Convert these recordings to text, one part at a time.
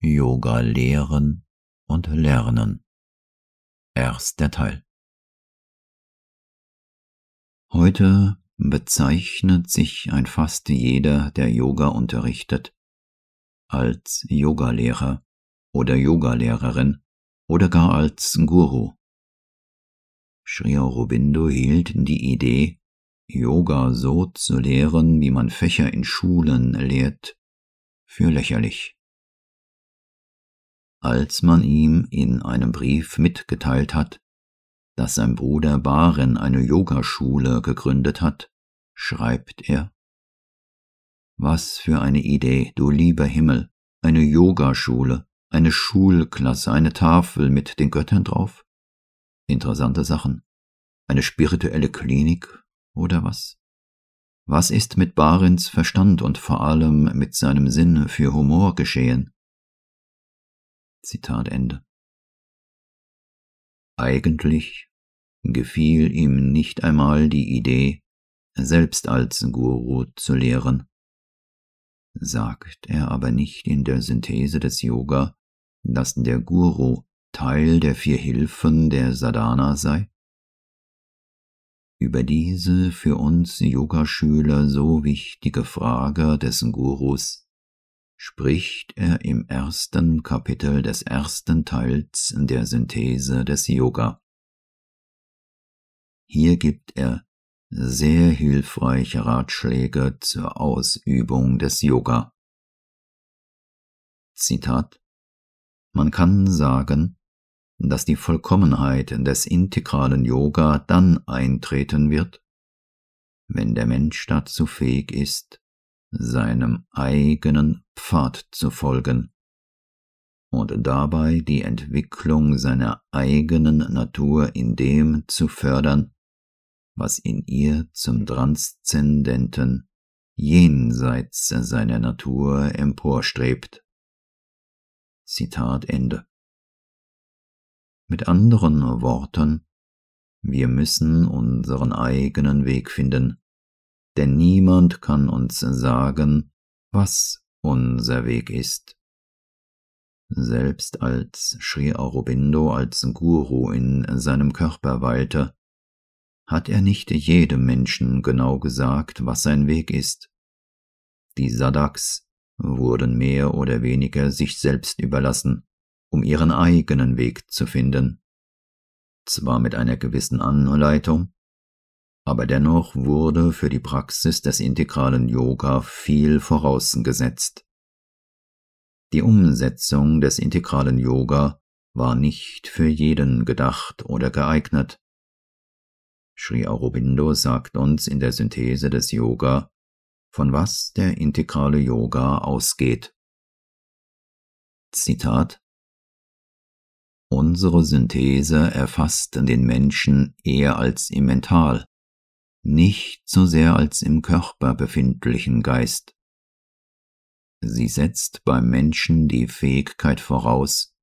Yoga lehren und lernen. Erster Teil. Heute bezeichnet sich ein fast jeder, der Yoga unterrichtet, als Yogalehrer oder Yogalehrerin oder gar als Guru. Sri Aurobindo hielt die Idee, Yoga so zu lehren, wie man Fächer in Schulen lehrt, für lächerlich. Als man ihm in einem Brief mitgeteilt hat, dass sein Bruder Baren eine Yogaschule gegründet hat, schreibt er Was für eine Idee, du lieber Himmel, eine Yogaschule, eine Schulklasse, eine Tafel mit den Göttern drauf? Interessante Sachen. Eine spirituelle Klinik oder was? Was ist mit Barens Verstand und vor allem mit seinem Sinn für Humor geschehen? Zitat Ende. Eigentlich gefiel ihm nicht einmal die Idee, selbst als Guru zu lehren. Sagt er aber nicht in der Synthese des Yoga, dass der Guru Teil der vier Hilfen der Sadhana sei? Über diese für uns Yogaschüler so wichtige Frage des Gurus spricht er im ersten Kapitel des ersten Teils der Synthese des Yoga. Hier gibt er sehr hilfreiche Ratschläge zur Ausübung des Yoga. Zitat Man kann sagen, dass die Vollkommenheit des integralen Yoga dann eintreten wird, wenn der Mensch dazu fähig ist, seinem eigenen Pfad zu folgen und dabei die Entwicklung seiner eigenen Natur in dem zu fördern, was in ihr zum Transzendenten jenseits seiner Natur emporstrebt. Zitat Ende. Mit anderen Worten, wir müssen unseren eigenen Weg finden, denn niemand kann uns sagen, was unser Weg ist. Selbst als Sri Aurobindo als Guru in seinem Körper weilte, hat er nicht jedem Menschen genau gesagt, was sein Weg ist. Die Sadaks wurden mehr oder weniger sich selbst überlassen, um ihren eigenen Weg zu finden. Zwar mit einer gewissen Anleitung, aber dennoch wurde für die Praxis des integralen Yoga viel vorausgesetzt. Die Umsetzung des integralen Yoga war nicht für jeden gedacht oder geeignet. Sri Aurobindo sagt uns in der Synthese des Yoga, von was der integrale Yoga ausgeht. Zitat Unsere Synthese erfasst den Menschen eher als im Mental, nicht so sehr als im Körper befindlichen Geist. Sie setzt beim Menschen die Fähigkeit voraus,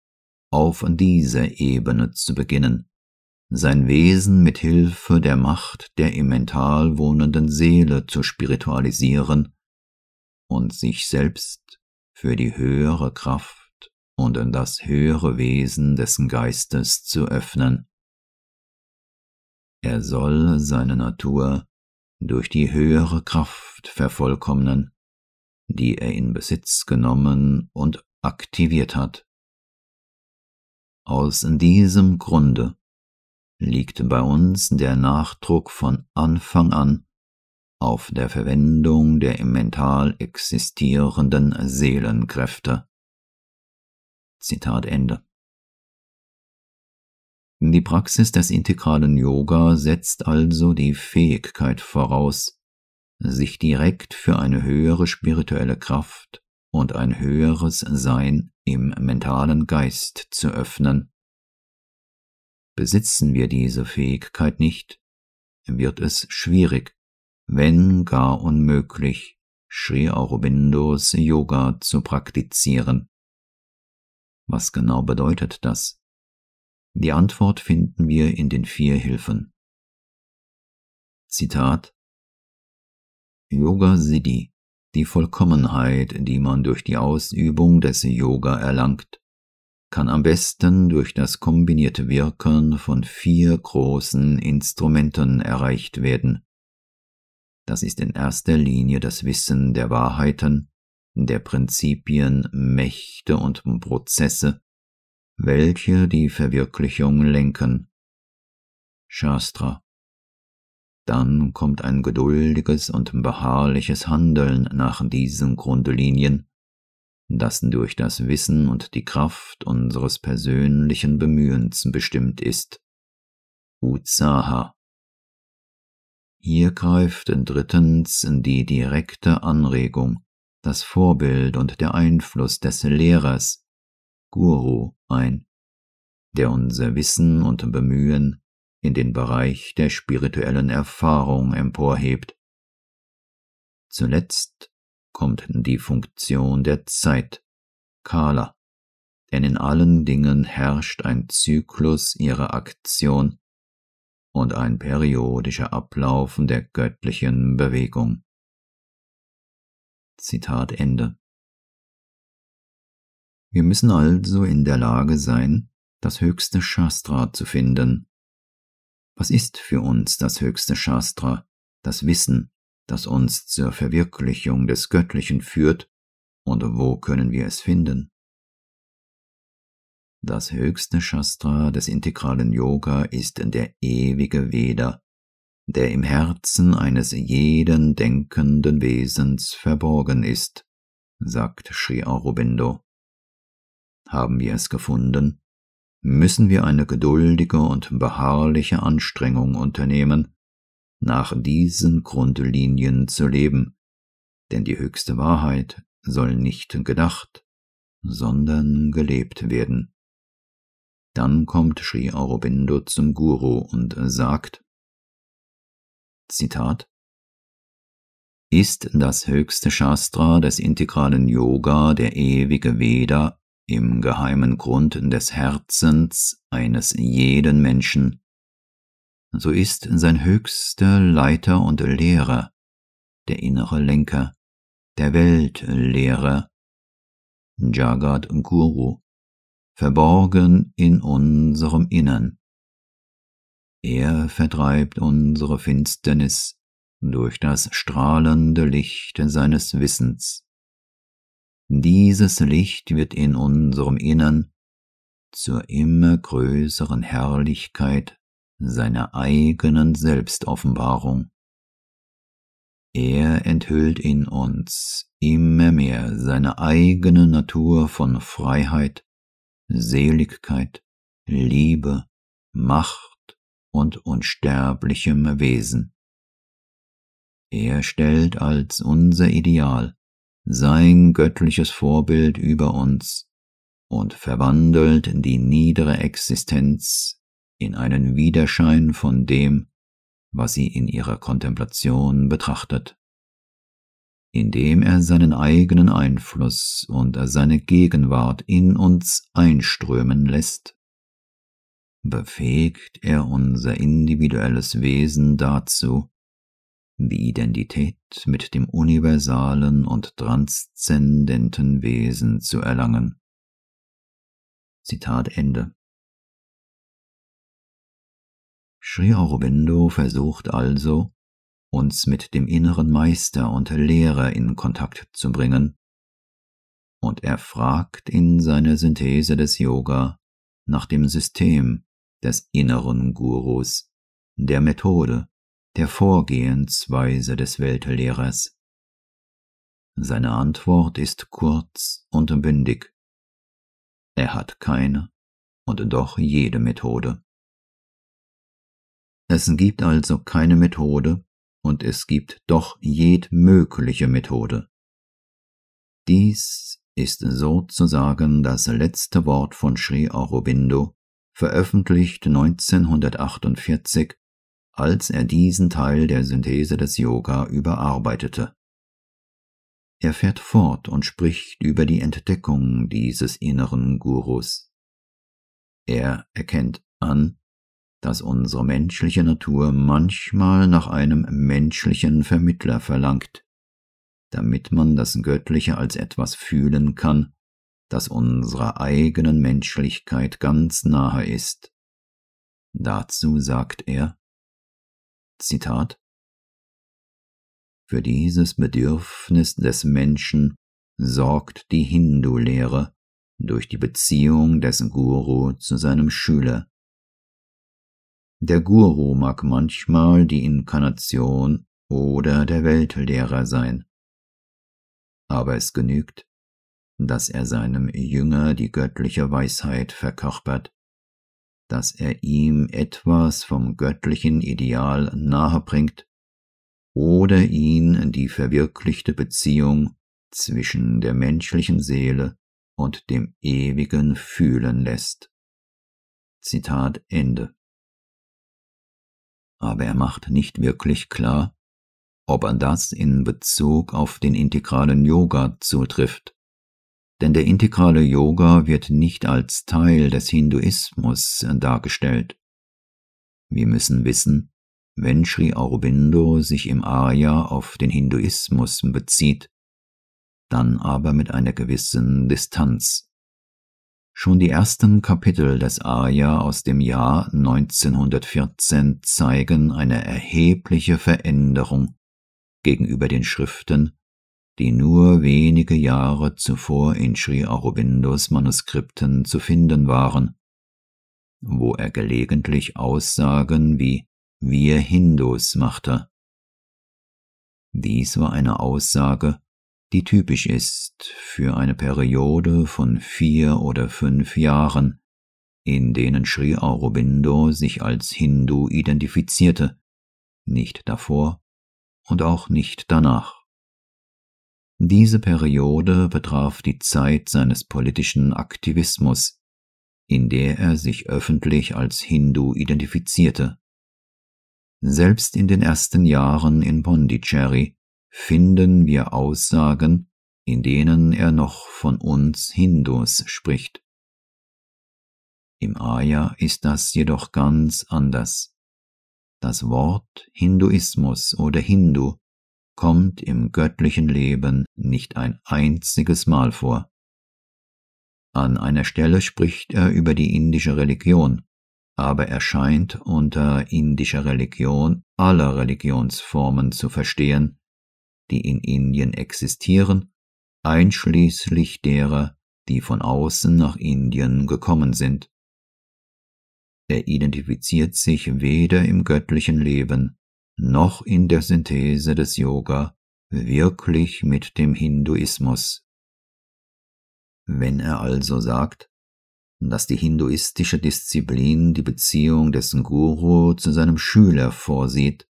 auf dieser Ebene zu beginnen, sein Wesen mit Hilfe der Macht der im Mental wohnenden Seele zu spiritualisieren und sich selbst für die höhere Kraft und in das höhere Wesen dessen Geistes zu öffnen. Er soll seine Natur durch die höhere Kraft vervollkommnen, die er in Besitz genommen und aktiviert hat. Aus diesem Grunde liegt bei uns der Nachdruck von Anfang an auf der Verwendung der im Mental existierenden Seelenkräfte. Zitat Ende. Die Praxis des integralen Yoga setzt also die Fähigkeit voraus, sich direkt für eine höhere spirituelle Kraft und ein höheres Sein im mentalen Geist zu öffnen. Besitzen wir diese Fähigkeit nicht, wird es schwierig, wenn gar unmöglich, Sri Aurobindos Yoga zu praktizieren. Was genau bedeutet das? Die Antwort finden wir in den vier Hilfen. Zitat Yoga Siddhi, Die Vollkommenheit, die man durch die Ausübung des Yoga erlangt, kann am besten durch das kombinierte Wirken von vier großen Instrumenten erreicht werden. Das ist in erster Linie das Wissen der Wahrheiten, der Prinzipien, Mächte und Prozesse, welche die Verwirklichung lenken. Shastra. Dann kommt ein geduldiges und beharrliches Handeln nach diesen Grundlinien, das durch das Wissen und die Kraft unseres persönlichen Bemühens bestimmt ist. Utsaha. Hier greift drittens die direkte Anregung, das Vorbild und der Einfluss des Lehrers, Guru, ein, der unser Wissen und Bemühen in den Bereich der spirituellen Erfahrung emporhebt. Zuletzt kommt die Funktion der Zeit, Kala, denn in allen Dingen herrscht ein Zyklus ihrer Aktion und ein periodischer Ablauf der göttlichen Bewegung. Zitat Ende. Wir müssen also in der Lage sein, das höchste Shastra zu finden, was ist für uns das höchste Shastra, das Wissen, das uns zur Verwirklichung des Göttlichen führt, und wo können wir es finden? Das höchste Shastra des integralen Yoga ist der ewige Veda, der im Herzen eines jeden denkenden Wesens verborgen ist, sagt Sri Aurobindo. Haben wir es gefunden, müssen wir eine geduldige und beharrliche Anstrengung unternehmen, nach diesen Grundlinien zu leben, denn die höchste Wahrheit soll nicht gedacht, sondern gelebt werden. Dann kommt Sri Aurobindo zum Guru und sagt, Zitat, ist das höchste Shastra des integralen Yoga der ewige Veda im geheimen Grund des Herzens eines jeden Menschen, so ist sein höchster Leiter und Lehrer, der innere Lenker, der Weltlehrer, Jagat Guru, verborgen in unserem Innern. Er vertreibt unsere Finsternis durch das strahlende Licht seines Wissens. Dieses Licht wird in unserem Innern zur immer größeren Herrlichkeit seiner eigenen Selbstoffenbarung. Er enthüllt in uns immer mehr seine eigene Natur von Freiheit, Seligkeit, Liebe, Macht und unsterblichem Wesen. Er stellt als unser Ideal sein göttliches Vorbild über uns und verwandelt die niedere Existenz in einen Widerschein von dem, was sie in ihrer Kontemplation betrachtet, indem er seinen eigenen Einfluss und seine Gegenwart in uns einströmen lässt, befähigt er unser individuelles Wesen dazu, die Identität mit dem universalen und transzendenten Wesen zu erlangen. Zitat Ende. Sri Aurobindo versucht also, uns mit dem inneren Meister und Lehrer in Kontakt zu bringen, und er fragt in seiner Synthese des Yoga nach dem System des inneren Gurus, der Methode, der Vorgehensweise des Weltlehrers. Seine Antwort ist kurz und bündig. Er hat keine und doch jede Methode. Es gibt also keine Methode und es gibt doch jedmögliche Methode. Dies ist sozusagen das letzte Wort von Sri Aurobindo, veröffentlicht 1948 als er diesen Teil der Synthese des Yoga überarbeitete. Er fährt fort und spricht über die Entdeckung dieses inneren Gurus. Er erkennt an, dass unsere menschliche Natur manchmal nach einem menschlichen Vermittler verlangt, damit man das Göttliche als etwas fühlen kann, das unserer eigenen Menschlichkeit ganz nahe ist. Dazu sagt er, Zitat, Für dieses Bedürfnis des Menschen sorgt die Hindu-Lehre durch die Beziehung des Guru zu seinem Schüler. Der Guru mag manchmal die Inkarnation oder der Weltlehrer sein. Aber es genügt, dass er seinem Jünger die göttliche Weisheit verkörpert, dass er ihm etwas vom göttlichen Ideal nahebringt oder ihn die verwirklichte Beziehung zwischen der menschlichen Seele und dem Ewigen fühlen lässt. Zitat Ende. Aber er macht nicht wirklich klar, ob er das in Bezug auf den integralen Yoga zutrifft. Denn der integrale Yoga wird nicht als Teil des Hinduismus dargestellt. Wir müssen wissen, wenn Sri Aurobindo sich im Arya auf den Hinduismus bezieht, dann aber mit einer gewissen Distanz. Schon die ersten Kapitel des Arya aus dem Jahr 1914 zeigen eine erhebliche Veränderung gegenüber den Schriften, die nur wenige Jahre zuvor in Sri Aurobindos Manuskripten zu finden waren, wo er gelegentlich Aussagen wie wir Hindus machte. Dies war eine Aussage, die typisch ist für eine Periode von vier oder fünf Jahren, in denen Sri Aurobindo sich als Hindu identifizierte, nicht davor und auch nicht danach. Diese Periode betraf die Zeit seines politischen Aktivismus, in der er sich öffentlich als Hindu identifizierte. Selbst in den ersten Jahren in Pondicherry finden wir Aussagen, in denen er noch von uns Hindus spricht. Im Aya ist das jedoch ganz anders. Das Wort Hinduismus oder Hindu kommt im göttlichen Leben nicht ein einziges Mal vor. An einer Stelle spricht er über die indische Religion, aber er scheint unter indischer Religion alle Religionsformen zu verstehen, die in Indien existieren, einschließlich derer, die von außen nach Indien gekommen sind. Er identifiziert sich weder im göttlichen Leben noch in der Synthese des Yoga wirklich mit dem Hinduismus. Wenn er also sagt, dass die hinduistische Disziplin die Beziehung des Guru zu seinem Schüler vorsieht,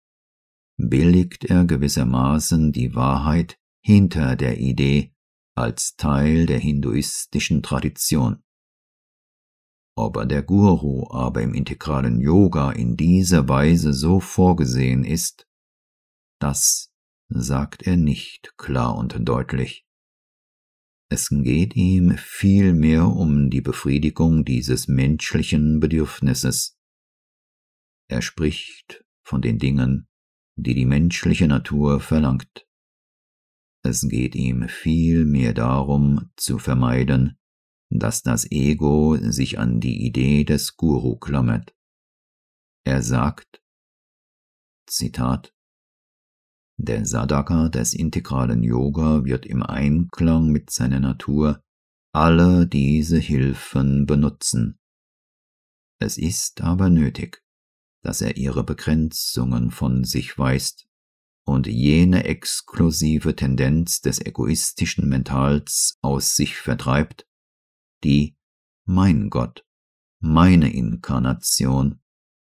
billigt er gewissermaßen die Wahrheit hinter der Idee als Teil der hinduistischen Tradition. Ob der Guru aber im integralen Yoga in dieser Weise so vorgesehen ist, das sagt er nicht klar und deutlich. Es geht ihm vielmehr um die Befriedigung dieses menschlichen Bedürfnisses. Er spricht von den Dingen, die die menschliche Natur verlangt. Es geht ihm vielmehr darum zu vermeiden, dass das Ego sich an die Idee des Guru klammert. Er sagt, Zitat, der Sadhaka des integralen Yoga wird im Einklang mit seiner Natur alle diese Hilfen benutzen. Es ist aber nötig, dass er ihre Begrenzungen von sich weist und jene exklusive Tendenz des egoistischen Mentals aus sich vertreibt, die mein Gott, meine Inkarnation,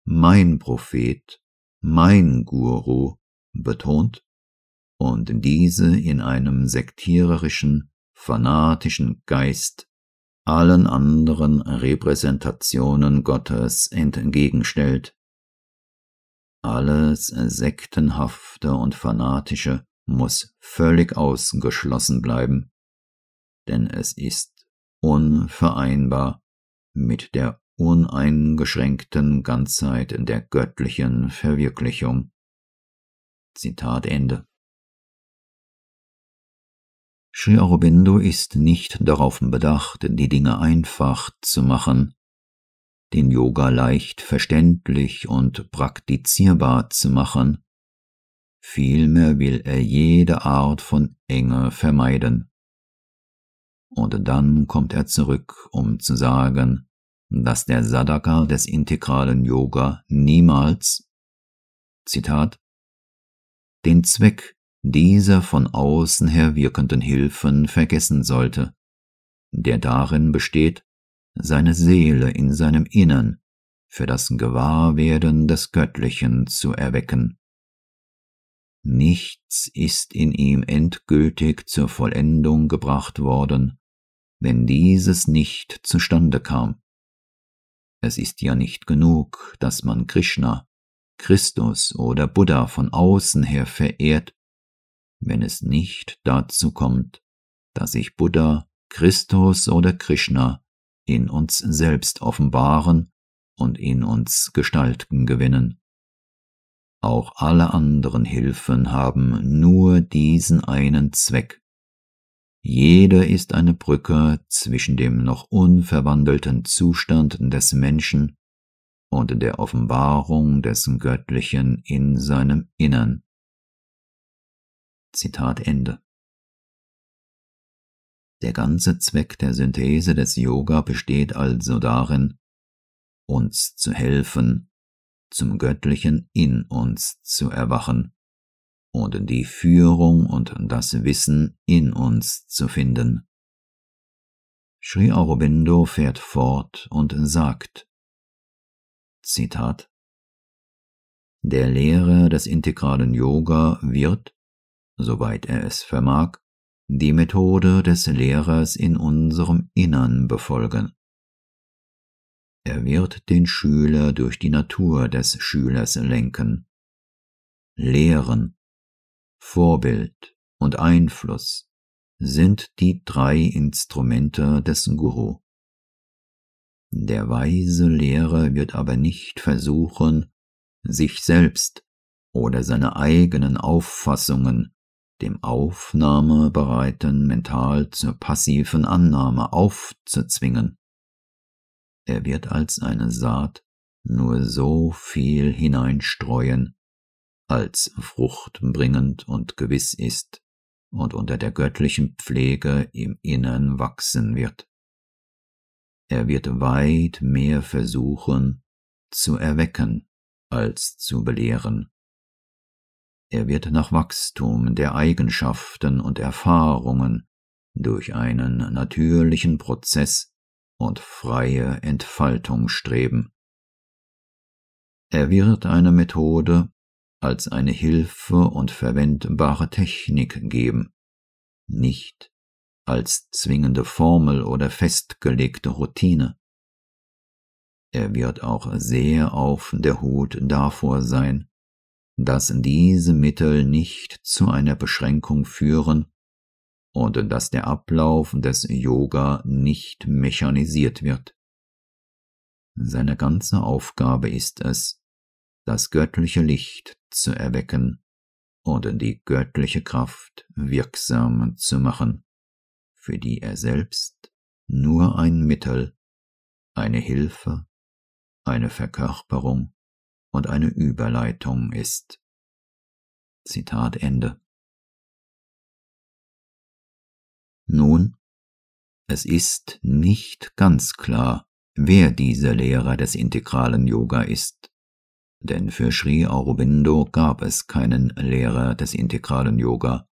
mein Prophet, mein Guru betont und diese in einem sektiererischen, fanatischen Geist allen anderen Repräsentationen Gottes entgegenstellt, alles Sektenhafte und Fanatische muss völlig ausgeschlossen bleiben, denn es ist unvereinbar mit der uneingeschränkten Ganzheit der göttlichen Verwirklichung. Zitat Ende. Sri Aurobindo ist nicht darauf bedacht, die Dinge einfach zu machen, den Yoga leicht verständlich und praktizierbar zu machen, vielmehr will er jede Art von Enge vermeiden. Und dann kommt er zurück, um zu sagen, dass der Sadaka des integralen Yoga niemals, Zitat, den Zweck dieser von außen her wirkenden Hilfen vergessen sollte, der darin besteht, seine Seele in seinem Innern für das Gewahrwerden des Göttlichen zu erwecken. Nichts ist in ihm endgültig zur Vollendung gebracht worden, wenn dieses nicht zustande kam. Es ist ja nicht genug, dass man Krishna, Christus oder Buddha von außen her verehrt, wenn es nicht dazu kommt, dass sich Buddha, Christus oder Krishna in uns selbst offenbaren und in uns Gestalten gewinnen. Auch alle anderen Hilfen haben nur diesen einen Zweck. Jede ist eine Brücke zwischen dem noch unverwandelten Zustand des Menschen und der Offenbarung des Göttlichen in seinem Innern. Zitat Ende. Der ganze Zweck der Synthese des Yoga besteht also darin, uns zu helfen, zum Göttlichen in uns zu erwachen und die Führung und das Wissen in uns zu finden. Sri Aurobindo fährt fort und sagt, Zitat, Der Lehrer des integralen Yoga wird, soweit er es vermag, die Methode des Lehrers in unserem Innern befolgen. Er wird den Schüler durch die Natur des Schülers lenken. Lehren, Vorbild und Einfluss sind die drei Instrumente des Guru. Der weise Lehrer wird aber nicht versuchen, sich selbst oder seine eigenen Auffassungen dem aufnahmebereiten Mental zur passiven Annahme aufzuzwingen. Er wird als eine Saat nur so viel hineinstreuen, als fruchtbringend und gewiss ist und unter der göttlichen Pflege im Innern wachsen wird. Er wird weit mehr versuchen zu erwecken als zu belehren. Er wird nach Wachstum der Eigenschaften und Erfahrungen durch einen natürlichen Prozess und freie Entfaltung streben. Er wird eine Methode als eine Hilfe und verwendbare Technik geben, nicht als zwingende Formel oder festgelegte Routine. Er wird auch sehr auf der Hut davor sein, dass diese Mittel nicht zu einer Beschränkung führen und dass der Ablauf des Yoga nicht mechanisiert wird. Seine ganze Aufgabe ist es, das göttliche Licht zu erwecken und die göttliche Kraft wirksam zu machen, für die er selbst nur ein Mittel, eine Hilfe, eine Verkörperung und eine Überleitung ist. Zitat Ende. Nun, es ist nicht ganz klar, wer dieser Lehrer des integralen Yoga ist, denn für Sri Aurobindo gab es keinen Lehrer des integralen Yoga,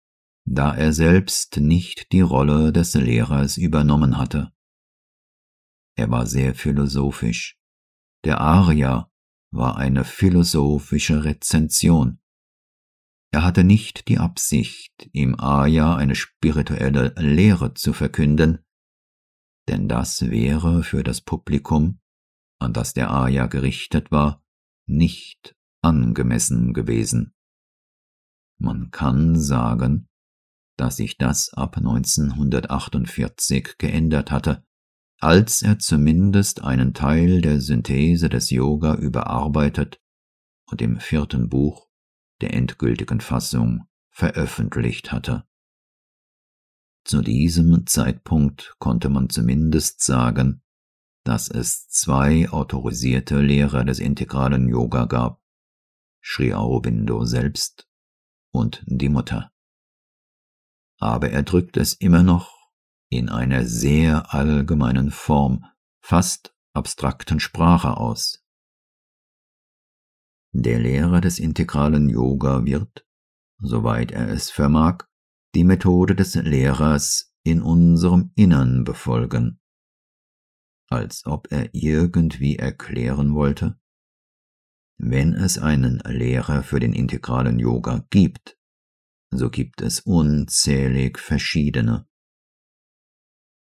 da er selbst nicht die Rolle des Lehrers übernommen hatte. Er war sehr philosophisch. Der Arya war eine philosophische Rezension. Er hatte nicht die Absicht, im Aya eine spirituelle Lehre zu verkünden, denn das wäre für das Publikum, an das der Aya gerichtet war, nicht angemessen gewesen. Man kann sagen, dass sich das ab 1948 geändert hatte, als er zumindest einen Teil der Synthese des Yoga überarbeitet und im vierten Buch der endgültigen Fassung veröffentlicht hatte Zu diesem Zeitpunkt konnte man zumindest sagen, dass es zwei autorisierte Lehrer des integralen Yoga gab, Sri Aurobindo selbst und die Mutter. Aber er drückt es immer noch in einer sehr allgemeinen Form, fast abstrakten Sprache aus. Der Lehrer des integralen Yoga wird, soweit er es vermag, die Methode des Lehrers in unserem Innern befolgen, als ob er irgendwie erklären wollte, wenn es einen Lehrer für den integralen Yoga gibt, so gibt es unzählig verschiedene.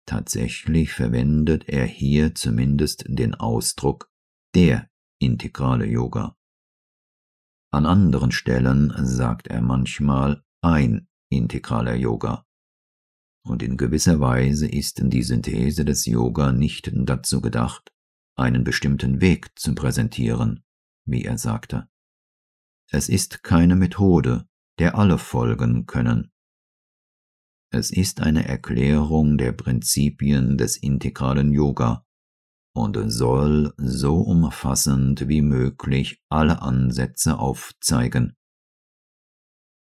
Tatsächlich verwendet er hier zumindest den Ausdruck der integrale Yoga. An anderen Stellen sagt er manchmal ein integraler Yoga. Und in gewisser Weise ist die Synthese des Yoga nicht dazu gedacht, einen bestimmten Weg zu präsentieren, wie er sagte. Es ist keine Methode, der alle folgen können. Es ist eine Erklärung der Prinzipien des integralen Yoga und soll so umfassend wie möglich alle Ansätze aufzeigen.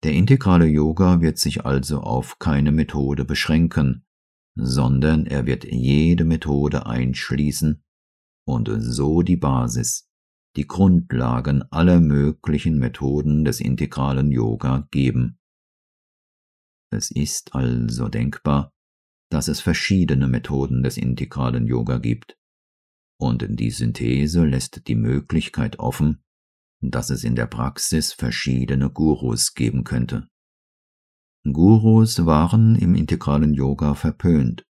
Der integrale Yoga wird sich also auf keine Methode beschränken, sondern er wird jede Methode einschließen und so die Basis, die Grundlagen aller möglichen Methoden des integralen Yoga geben. Es ist also denkbar, dass es verschiedene Methoden des integralen Yoga gibt, und die Synthese lässt die Möglichkeit offen, dass es in der Praxis verschiedene Gurus geben könnte. Gurus waren im integralen Yoga verpönt,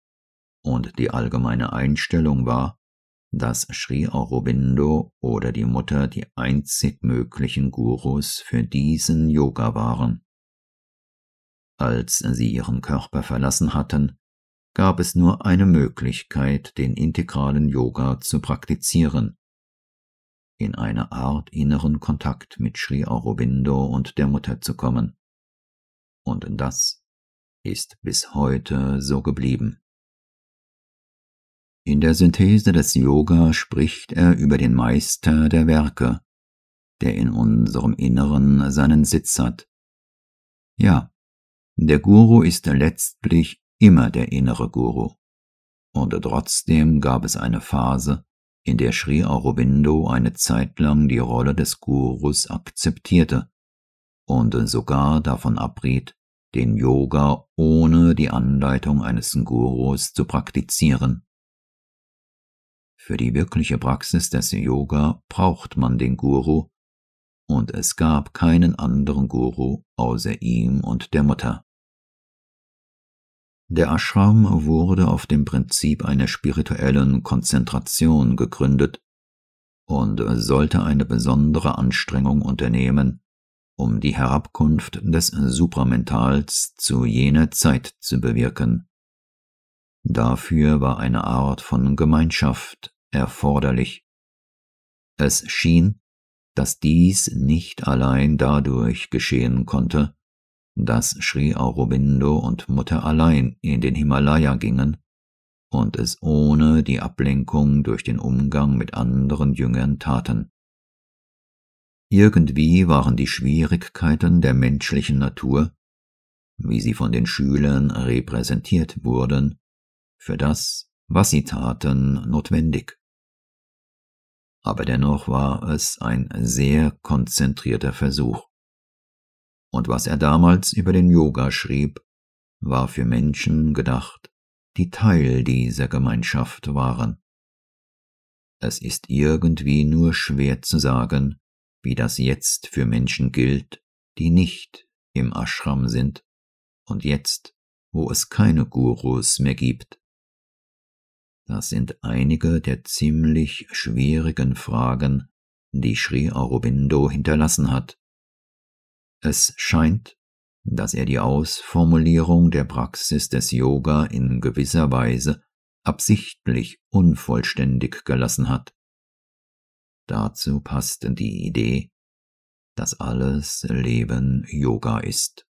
und die allgemeine Einstellung war, dass Sri Aurobindo oder die Mutter die einzig möglichen Gurus für diesen Yoga waren. Als sie ihren Körper verlassen hatten, gab es nur eine Möglichkeit, den integralen Yoga zu praktizieren, in eine Art inneren Kontakt mit Sri Aurobindo und der Mutter zu kommen. Und das ist bis heute so geblieben. In der Synthese des Yoga spricht er über den Meister der Werke, der in unserem Inneren seinen Sitz hat. Ja, der Guru ist letztlich immer der innere Guru. Und trotzdem gab es eine Phase, in der Sri Aurobindo eine Zeit lang die Rolle des Gurus akzeptierte und sogar davon abriet, den Yoga ohne die Anleitung eines Gurus zu praktizieren. Für die wirkliche Praxis des Yoga braucht man den Guru, und es gab keinen anderen Guru außer ihm und der Mutter. Der Ashram wurde auf dem Prinzip einer spirituellen Konzentration gegründet und sollte eine besondere Anstrengung unternehmen, um die Herabkunft des Supramentals zu jener Zeit zu bewirken. Dafür war eine Art von Gemeinschaft erforderlich. Es schien, dass dies nicht allein dadurch geschehen konnte, dass Sri Aurobindo und Mutter allein in den Himalaya gingen und es ohne die Ablenkung durch den Umgang mit anderen Jüngern taten. Irgendwie waren die Schwierigkeiten der menschlichen Natur, wie sie von den Schülern repräsentiert wurden, für das, was sie taten, notwendig aber dennoch war es ein sehr konzentrierter Versuch. Und was er damals über den Yoga schrieb, war für Menschen gedacht, die Teil dieser Gemeinschaft waren. Es ist irgendwie nur schwer zu sagen, wie das jetzt für Menschen gilt, die nicht im Ashram sind und jetzt, wo es keine Gurus mehr gibt. Das sind einige der ziemlich schwierigen Fragen, die Sri Aurobindo hinterlassen hat. Es scheint, dass er die Ausformulierung der Praxis des Yoga in gewisser Weise absichtlich unvollständig gelassen hat. Dazu passt die Idee, dass alles Leben Yoga ist.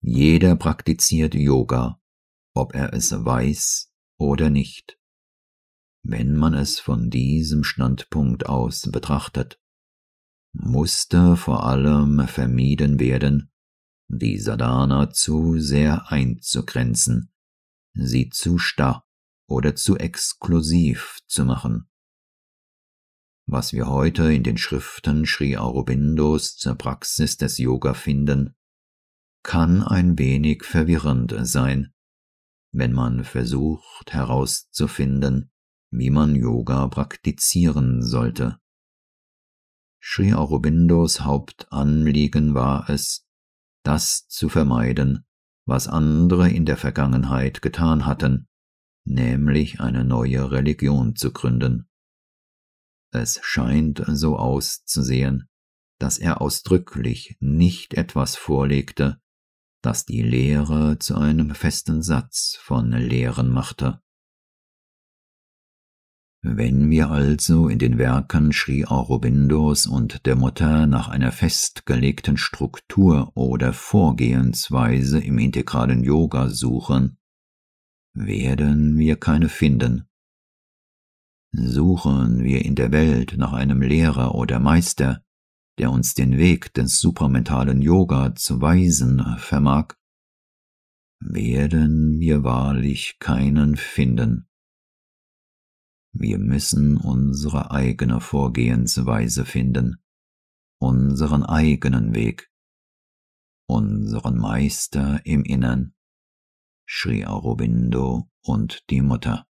Jeder praktiziert Yoga, ob er es weiß oder nicht. Wenn man es von diesem Standpunkt aus betrachtet, musste vor allem vermieden werden, die Sadhana zu sehr einzugrenzen, sie zu starr oder zu exklusiv zu machen. Was wir heute in den Schriften Sri Aurobindos zur Praxis des Yoga finden, kann ein wenig verwirrend sein, wenn man versucht herauszufinden, wie man Yoga praktizieren sollte. Sri Aurobindos Hauptanliegen war es, das zu vermeiden, was andere in der Vergangenheit getan hatten, nämlich eine neue Religion zu gründen. Es scheint so auszusehen, dass er ausdrücklich nicht etwas vorlegte, das die Lehre zu einem festen Satz von Lehren machte. Wenn wir also in den Werken Sri Aurobindos und der Mutter nach einer festgelegten Struktur oder Vorgehensweise im integralen Yoga suchen, werden wir keine finden. Suchen wir in der Welt nach einem Lehrer oder Meister, der uns den Weg des supramentalen Yoga zu weisen vermag, werden wir wahrlich keinen finden. Wir müssen unsere eigene Vorgehensweise finden, unseren eigenen Weg, unseren Meister im Innern, Sri Aurobindo und die Mutter.